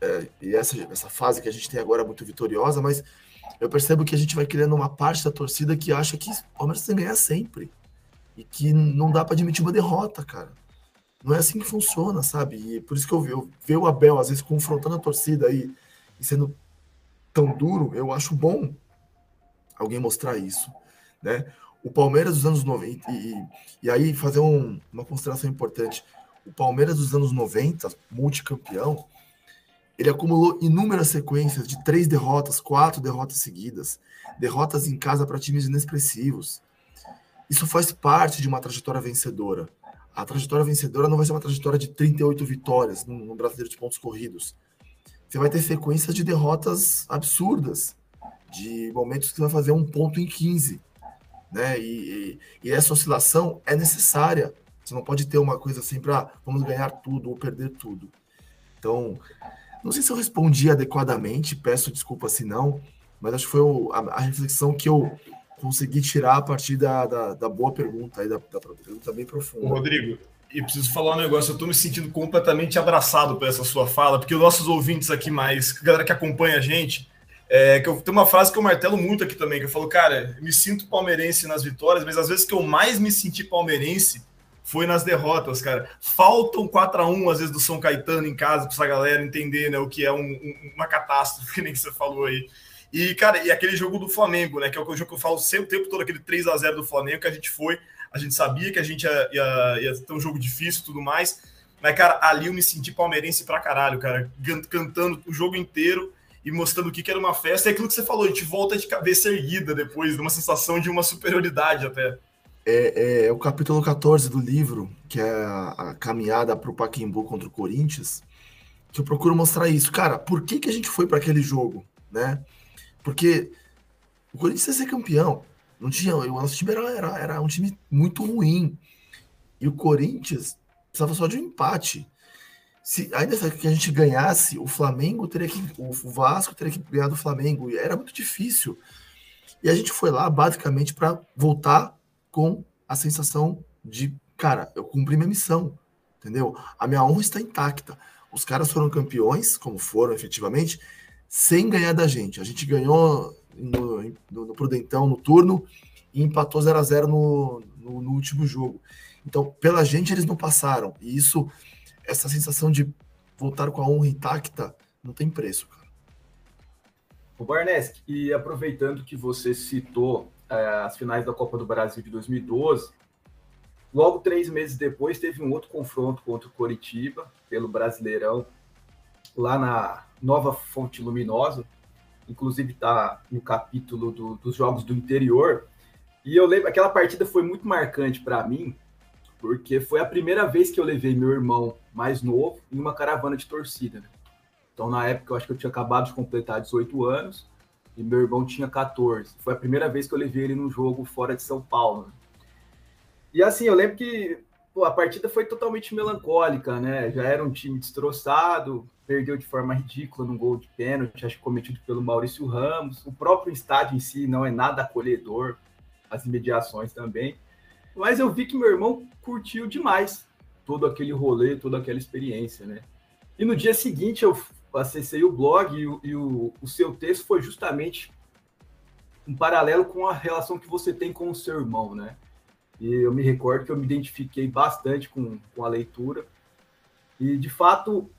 é, e essa, essa fase que a gente tem agora é muito vitoriosa, mas eu percebo que a gente vai criando uma parte da torcida que acha que o Palmeiras tem que ganhar sempre. E que não dá para admitir uma derrota, cara. Não é assim que funciona, sabe? E por isso que eu, eu ver o Abel, às vezes, confrontando a torcida aí e sendo tão duro, eu acho bom alguém mostrar isso, né? O Palmeiras dos anos 90, e, e aí fazer um, uma consideração importante, o Palmeiras dos anos 90, multicampeão, ele acumulou inúmeras sequências de três derrotas, quatro derrotas seguidas, derrotas em casa para times inexpressivos. Isso faz parte de uma trajetória vencedora. A trajetória vencedora não vai ser uma trajetória de 38 vitórias no, Brasileiro de Pontos Corridos. Você vai ter sequências de derrotas absurdas, de momentos que você vai fazer um ponto em 15. Né? E, e, e essa oscilação é necessária. Você não pode ter uma coisa assim para vamos ganhar tudo ou perder tudo. Então, não sei se eu respondi adequadamente, peço desculpa se não, mas acho que foi o, a, a, reflexão que eu consegui tirar a partir da, da, da boa pergunta, aí, da, da pergunta bem profunda. Rodrigo, e preciso falar um negócio, eu estou me sentindo completamente abraçado por essa sua fala, porque os nossos ouvintes aqui mais, galera que acompanha a gente, é, que eu tenho uma frase que eu martelo muito aqui também, que eu falo, cara, me sinto palmeirense nas vitórias, mas às vezes que eu mais me senti palmeirense foi nas derrotas, cara. Faltam 4 a 1 às vezes do São Caetano em casa para essa galera entender, né, o que é um, um, uma catástrofe, que nem você falou aí. E, cara, e aquele jogo do Flamengo, né, que é o jogo que eu falo sempre o tempo todo, aquele 3 a 0 do Flamengo, que a gente foi, a gente sabia que a gente ia, ia, ia ter um jogo difícil e tudo mais, mas, cara, ali eu me senti palmeirense pra caralho, cara, cantando o jogo inteiro e mostrando o que, que era uma festa. É aquilo que você falou, a gente volta de cabeça erguida depois, de uma sensação de uma superioridade até é, é, o capítulo 14 do livro, que é a, a caminhada para o Paquimbu contra o Corinthians, que eu procuro mostrar isso. Cara, por que, que a gente foi para aquele jogo? Né? Porque o Corinthians ia ser campeão. Não tinha, o nosso time era, era, era um time muito ruim. E o Corinthians precisava só de um empate. Se ainda que a gente ganhasse, o Flamengo teria que. O Vasco teria que ganhar do Flamengo. E era muito difícil. E a gente foi lá basicamente para voltar com a sensação de, cara, eu cumpri minha missão, entendeu? A minha honra está intacta. Os caras foram campeões, como foram efetivamente, sem ganhar da gente. A gente ganhou no, no, no Prudentão no turno e empatou 0 a 0 no, no, no último jogo. Então, pela gente, eles não passaram. E isso, essa sensação de voltar com a honra intacta, não tem preço, cara. O Barneski, e aproveitando que você citou as finais da Copa do Brasil de 2012. Logo, três meses depois, teve um outro confronto contra o Coritiba, pelo Brasileirão, lá na Nova Fonte Luminosa. Inclusive, está no capítulo do, dos Jogos do Interior. E eu lembro, aquela partida foi muito marcante para mim, porque foi a primeira vez que eu levei meu irmão mais novo em uma caravana de torcida. Né? Então, na época, eu acho que eu tinha acabado de completar 18 anos e meu irmão tinha 14. Foi a primeira vez que eu levei ele num jogo fora de São Paulo. E assim, eu lembro que pô, a partida foi totalmente melancólica, né? Já era um time destroçado, perdeu de forma ridícula num gol de pênalti, acho que cometido pelo Maurício Ramos. O próprio estádio em si não é nada acolhedor, as imediações também. Mas eu vi que meu irmão curtiu demais todo aquele rolê, toda aquela experiência, né? E no dia seguinte eu acessei o blog e, o, e o, o seu texto foi justamente um paralelo com a relação que você tem com o seu irmão, né? E eu me recordo que eu me identifiquei bastante com, com a leitura. E, de fato,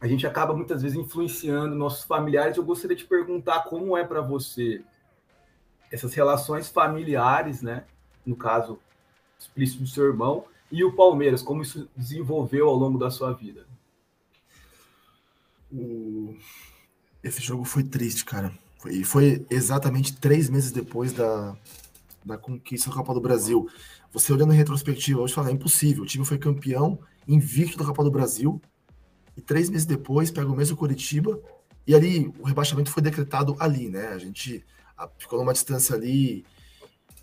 a gente acaba muitas vezes influenciando nossos familiares. Eu gostaria de perguntar como é para você essas relações familiares, né? No caso explícito do seu irmão, e o Palmeiras, como isso desenvolveu ao longo da sua vida? Esse jogo foi triste, cara. E foi exatamente três meses depois da, da conquista da Copa do Brasil. Você olhando em retrospectiva, hoje fala, é impossível. O time foi campeão, invicto da Copa do Brasil, e três meses depois pega o mesmo Curitiba, e ali o rebaixamento foi decretado ali, né? A gente ficou numa distância ali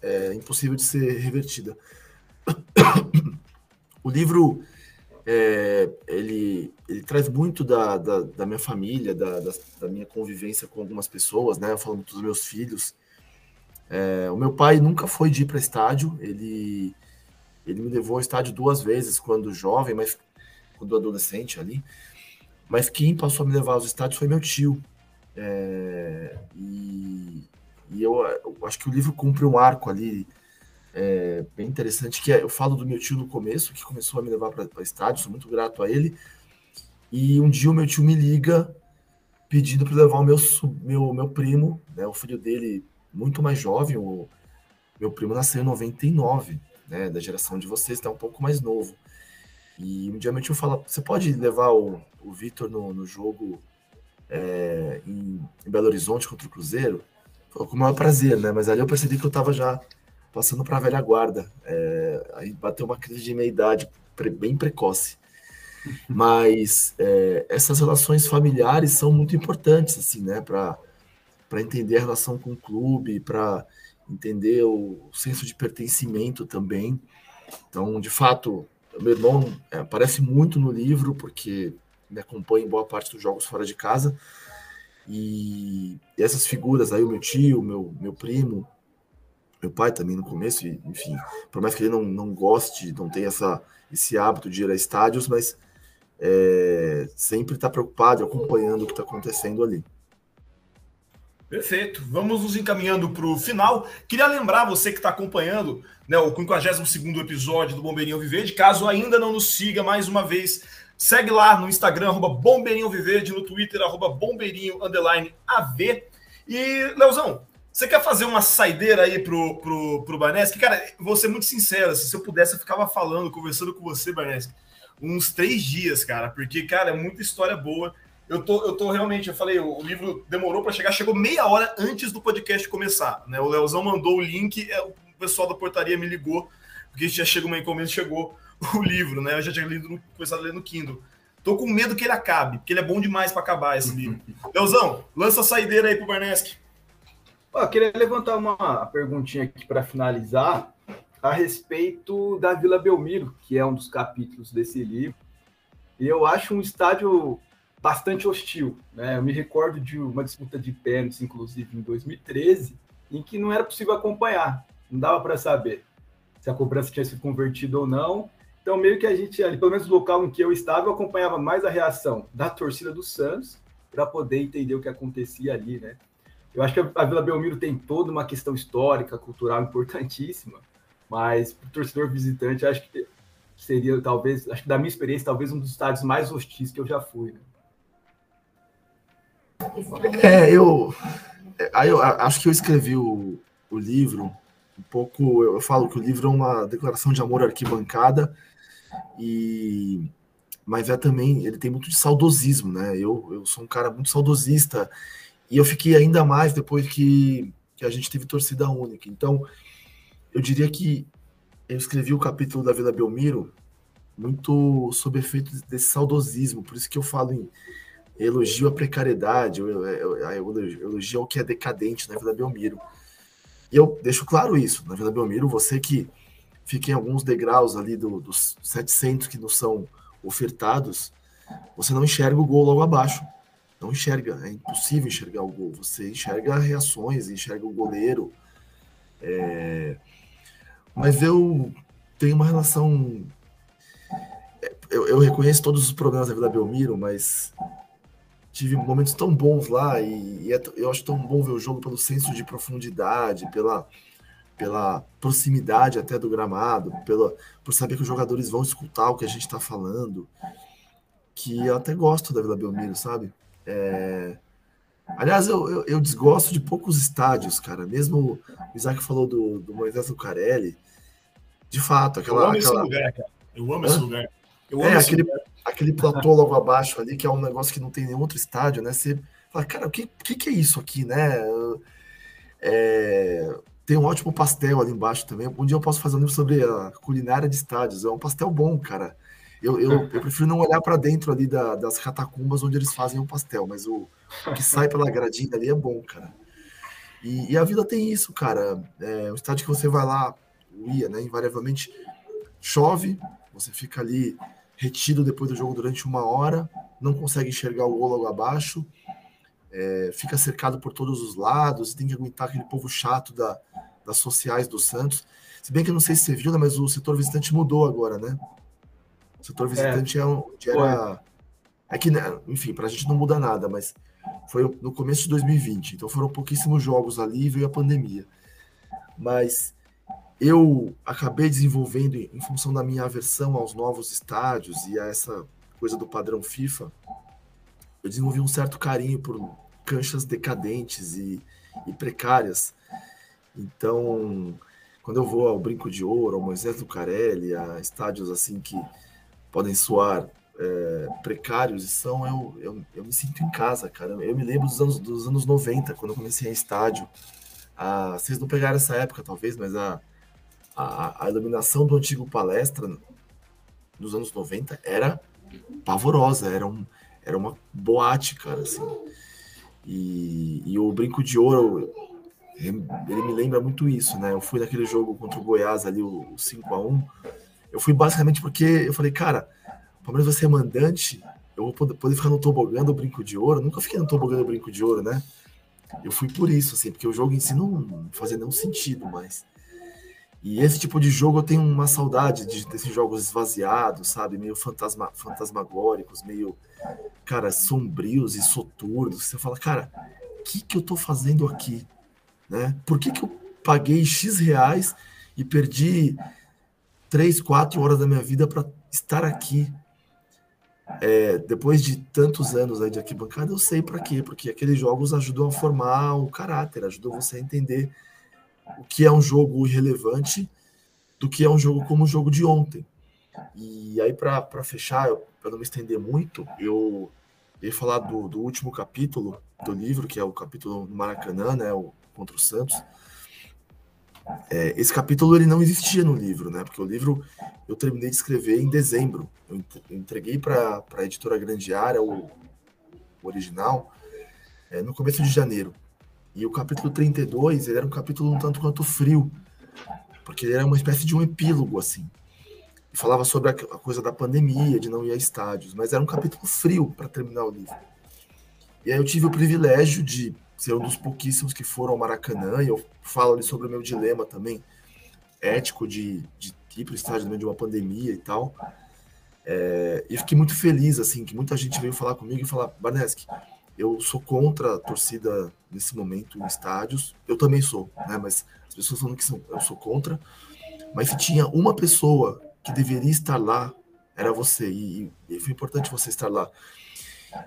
é, impossível de ser revertida. o livro é, ele, ele traz muito da, da, da minha família, da, da, da, minha convivência com algumas pessoas, né? Falando dos meus filhos. É, o meu pai nunca foi de ir para estádio, ele, ele me levou ao estádio duas vezes quando jovem, mas quando adolescente ali. Mas quem passou a me levar aos estádios foi meu tio. É, e, e eu, eu, acho que o livro cumpre um arco ali é, bem interessante, que é, eu falo do meu tio no começo, que começou a me levar para estádio, sou muito grato a ele. E um dia o meu tio me liga pedindo para levar o meu, meu, meu primo, né, o filho dele muito mais jovem, o meu primo nasceu em 99, né, da geração de vocês, está um pouco mais novo. E um dia meu tio fala: Você pode levar o, o Vitor no, no jogo é, em, em, Belo Horizonte contra o Cruzeiro? Falou com o maior prazer, né? Mas ali eu percebi que eu estava já passando para a velha guarda. É, aí bateu uma crise de meia-idade bem precoce. Mas é, essas relações familiares são muito importantes, assim, né? Para entender a relação com o clube, para entender o, o senso de pertencimento também. Então, de fato, meu irmão é, aparece muito no livro, porque me acompanha em boa parte dos jogos fora de casa. E essas figuras aí, o meu tio, meu, meu primo, meu pai também no começo, e, enfim, por mais que ele não, não goste, não tenha essa, esse hábito de ir a estádios, mas é, sempre está preocupado, acompanhando o que está acontecendo ali. Perfeito. Vamos nos encaminhando para o final. Queria lembrar você que está acompanhando né, o 52 episódio do Bombeirinho Viverde. Caso ainda não nos siga, mais uma vez, segue lá no Instagram, arroba Bombeirinho Viverde, no Twitter, arroba Bombeirinho underline AV. E, Leozão, você quer fazer uma saideira aí pro, pro, pro Barnesque? Cara, vou ser muito sincero, se eu pudesse, eu ficava falando, conversando com você, Barnesque, uns três dias, cara, porque, cara, é muita história boa eu tô, eu tô realmente, eu falei, o livro demorou para chegar, chegou meia hora antes do podcast começar, né? O Leozão mandou o link, é, o pessoal da portaria me ligou, porque já chegou uma encomenda, chegou o livro, né? Eu já tinha lido, começado a ler no Kindle. Tô com medo que ele acabe, porque ele é bom demais para acabar esse livro. Leozão, lança a saideira aí pro Barnesk. Eu queria levantar uma perguntinha aqui para finalizar a respeito da Vila Belmiro, que é um dos capítulos desse livro. E eu acho um estádio bastante hostil. Né? Eu me recordo de uma disputa de pênaltis, inclusive em 2013, em que não era possível acompanhar, não dava para saber se a cobrança tinha sido convertida ou não. Então, meio que a gente, ali, pelo menos no local em que eu estava, eu acompanhava mais a reação da torcida do Santos para poder entender o que acontecia ali, né? Eu acho que a Vila Belmiro tem toda uma questão histórica, cultural importantíssima, mas para o torcedor visitante, acho que seria talvez, acho que da minha experiência, talvez um dos estádios mais hostis que eu já fui. Né? É, eu, aí eu acho que eu escrevi o, o livro um pouco. Eu falo que o livro é uma declaração de amor arquibancada e mas é também ele tem muito de saudosismo, né? Eu, eu sou um cara muito saudosista e eu fiquei ainda mais depois que, que a gente teve torcida única. Então, eu diria que eu escrevi o capítulo da Vila Belmiro muito sob efeito desse saudosismo, por isso que eu falo em elogio a precariedade, eu, eu, eu, elogio ao que é decadente na Vila Belmiro. E eu deixo claro isso, na Vila Belmiro, você que fica em alguns degraus ali do, dos 700 que não são ofertados, você não enxerga o gol logo abaixo. Não enxerga, é impossível enxergar o gol. Você enxerga reações, enxerga o goleiro. É... Mas eu tenho uma relação. Eu, eu, reconheço todos os problemas da Vila Belmiro, mas tive momentos tão bons lá e, e é, eu acho tão bom ver o jogo pelo senso de profundidade, pela, pela proximidade até do gramado, pela, por saber que os jogadores vão escutar o que a gente está falando, que eu até gosto da Vila Belmiro, sabe? É, Aliás, eu, eu, eu, desgosto de poucos estádios, cara. Mesmo o Isaac falou do, do Moisés Lucarelli. De fato, aquela. Eu amo aquela... esse lugar, cara. Eu amo Hã? esse lugar. Eu é, aquele, lugar. aquele platô logo abaixo ali, que é um negócio que não tem nenhum outro estádio, né? Você fala, cara, o que, que, que é isso aqui, né? É, tem um ótimo pastel ali embaixo também. Um dia eu posso fazer um livro sobre a culinária de estádios. É um pastel bom, cara. Eu, eu, eu prefiro não olhar para dentro ali da, das catacumbas onde eles fazem o pastel, mas o, o que sai pela gradinha ali é bom, cara. E, e a vida tem isso, cara. É, o estádio que você vai lá, ia, né? Invariavelmente chove, você fica ali retido depois do jogo durante uma hora, não consegue enxergar o gol logo abaixo, é, fica cercado por todos os lados, tem que aguentar aquele povo chato da, das sociais do Santos. Se bem que eu não sei se você viu, né, mas o setor visitante mudou agora, né? O setor é. visitante é, um, era. É que, né, enfim, para a gente não muda nada, mas foi no começo de 2020, então foram pouquíssimos jogos ali veio a pandemia. Mas eu acabei desenvolvendo, em função da minha aversão aos novos estádios e a essa coisa do padrão FIFA, eu desenvolvi um certo carinho por canchas decadentes e, e precárias. Então, quando eu vou ao Brinco de Ouro, ao Moisés Lucarelli, a estádios assim que podem soar é, precários e são, eu, eu, eu, me sinto em casa, cara. Eu me lembro dos anos, dos anos 90, quando eu comecei em estádio. Ah, vocês não pegaram essa época, talvez, mas a, a, a iluminação do antigo palestra dos anos 90 era pavorosa, era, um, era uma boate, cara, assim. E, e o Brinco de Ouro, ele, ele me lembra muito isso, né? Eu fui naquele jogo contra o Goiás ali, o, o 5 a 1 eu fui basicamente porque eu falei, cara, o Palmeiras vai ser mandante, eu vou poder, ficar no tobogã do brinco de ouro. Eu nunca fiquei no tobogã do brinco de ouro, né? Eu fui por isso, assim, porque o jogo em si não fazia nenhum sentido mais. E esse tipo de jogo eu tenho uma saudade de, desses jogos esvaziados, sabe? Meio fantasma, fantasmagóricos, meio, cara, sombrios e soturnos. Você fala, cara, o que, que eu tô fazendo aqui? Né? Por que, que eu paguei X reais e perdi três, quatro horas da minha vida para estar aqui. É, depois de tantos anos aí de arquibancada, eu sei para quê, porque aqueles jogos ajudam a formar o caráter, ajudam você a entender o que é um jogo irrelevante do que é um jogo como o jogo de ontem. E aí, para fechar, para não me estender muito, eu ia falar do, do, último capítulo do livro, que é o capítulo do Maracanã, né, o, contra o Santos. É, esse capítulo ele não existia no livro, né? Porque o livro eu terminei de escrever em dezembro. Eu entreguei para a editora Grandiária o, o original é, no começo de janeiro. E o capítulo 32 ele era um capítulo um tanto quanto frio, porque ele era uma espécie de um epílogo, assim. Falava sobre a, a coisa da pandemia, de não ir a estádios, mas era um capítulo frio para terminar o livro. E aí eu tive o privilégio de ser um dos pouquíssimos que foram ao Maracanã, e eu falo ali sobre o meu dilema também, ético de, de ir para o estádio no meio de uma pandemia e tal. É, e fiquei muito feliz, assim, que muita gente veio falar comigo e falar, Barneski, eu sou contra a torcida nesse momento em estádios, eu também sou, né, mas as pessoas falam que são, eu sou contra, mas se tinha uma pessoa que deveria estar lá, era você, e, e foi importante você estar lá.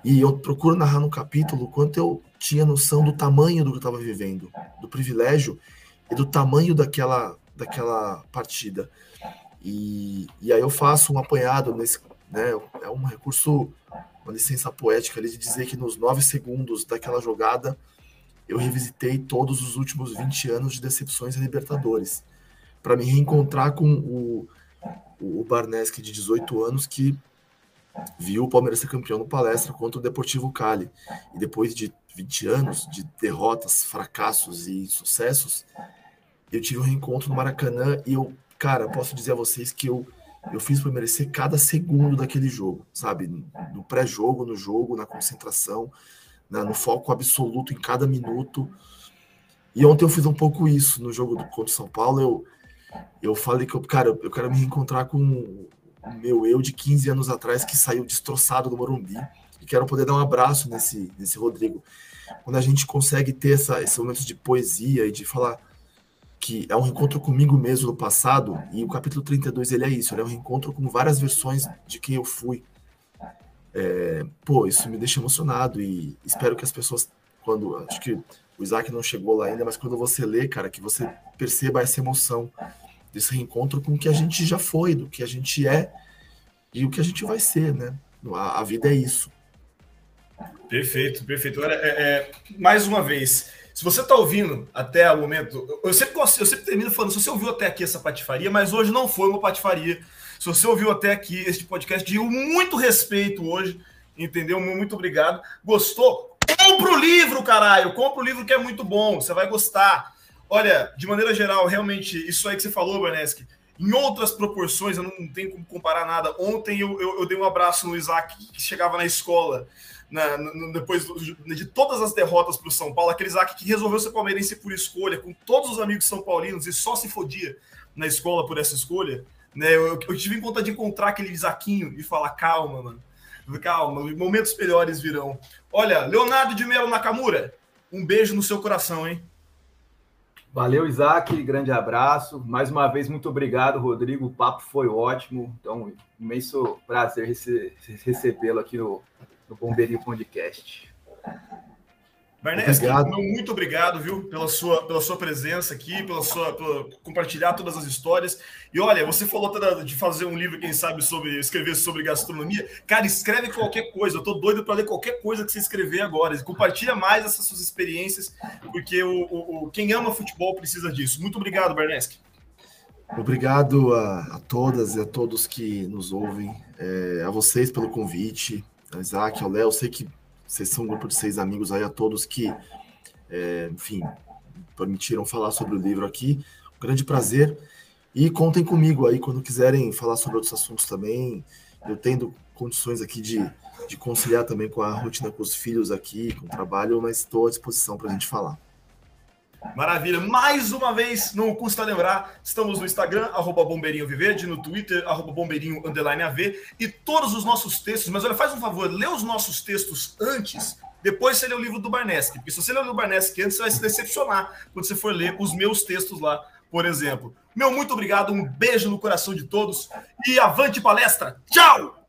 E eu procuro narrar no capítulo o quanto eu tinha noção do tamanho do que eu estava vivendo, do privilégio e do tamanho daquela, daquela partida. E, e aí eu faço um apanhado nesse, né, é um recurso, uma licença poética ali de dizer que nos nove segundos daquela jogada eu revisitei todos os últimos 20 anos de decepções em Libertadores, para me reencontrar com o, o Barneski de 18 anos que viu o Palmeiras ser campeão no palestra contra o Deportivo Cali. E depois de 20 anos de derrotas, fracassos e sucessos, eu tive um reencontro no Maracanã e eu, cara, posso dizer a vocês que eu, eu fiz para merecer cada segundo daquele jogo, sabe? No pré-jogo, no jogo, na concentração, na, no foco absoluto em cada minuto. E ontem eu fiz um pouco isso no jogo do, contra o São Paulo. Eu, eu falei que, eu, cara, eu quero me reencontrar com meu eu de 15 anos atrás que saiu destroçado do Morumbi e quero poder dar um abraço nesse, nesse Rodrigo. Quando a gente consegue ter essa, esse momento de poesia e de falar que é um reencontro comigo mesmo no passado, e o capítulo 32 ele é isso, ele é um reencontro com várias versões de quem eu fui. É, pô, isso me deixa emocionado e espero que as pessoas quando acho que o Isaac não chegou lá ainda, mas quando você lê, cara, que você perceba essa emoção desse reencontro com o que a gente já foi, do que a gente é e o que a gente vai ser, né? A, a vida é isso. Perfeito, perfeito. É, é, mais uma vez, se você está ouvindo até o momento, eu sempre, eu sempre termino falando, se você ouviu até aqui essa patifaria, mas hoje não foi uma patifaria. Se você ouviu até aqui este podcast de muito respeito hoje, entendeu? Muito obrigado. Gostou? Compra o livro, caralho! Compra o livro que é muito bom, você vai gostar. Olha, de maneira geral, realmente, isso aí que você falou, Berneski, em outras proporções, eu não tenho como comparar nada. Ontem eu, eu, eu dei um abraço no Isaac, que chegava na escola, na, na, depois de todas as derrotas para o São Paulo, aquele Isaac que resolveu ser palmeirense por escolha, com todos os amigos são paulinos e só se fodia na escola por essa escolha. Né? Eu, eu tive vontade de encontrar aquele Isaquinho e falar: calma, mano. Calma, momentos melhores virão. Olha, Leonardo de Melo Nakamura, um beijo no seu coração, hein? Valeu, Isaac, grande abraço. Mais uma vez, muito obrigado, Rodrigo. O papo foi ótimo. Então, imenso prazer rece recebê-lo aqui no, no Bombeirinho Podcast. Barnes, muito obrigado, viu, pela sua, pela sua presença aqui, pela sua pela, compartilhar todas as histórias. E olha, você falou de fazer um livro, quem sabe, sobre escrever sobre gastronomia. Cara, escreve qualquer coisa. Eu tô doido para ler qualquer coisa que você escrever agora. Compartilha mais essas suas experiências, porque o, o, o quem ama futebol precisa disso. Muito obrigado, Berneski. Obrigado a, a, todas e a todos que nos ouvem, é, a vocês pelo convite, a Isaac, ao Léo. Sei que vocês são um grupo de seis amigos aí, a todos que, é, enfim, permitiram falar sobre o livro aqui. Um grande prazer. E contem comigo aí quando quiserem falar sobre outros assuntos também. Eu tendo condições aqui de, de conciliar também com a rotina com os filhos aqui, com o trabalho, mas estou à disposição para a gente falar. Maravilha. Mais uma vez, não custa lembrar, estamos no Instagram, arroba Bombeirinho Viverde, no Twitter, arroba Bombeirinho Underline AV, e todos os nossos textos, mas olha, faz um favor, lê os nossos textos antes, depois você lê o livro do Barneski, porque se você ler o livro do Barneski antes, você vai se decepcionar quando você for ler os meus textos lá, por exemplo. Meu muito obrigado, um beijo no coração de todos, e avante palestra! Tchau!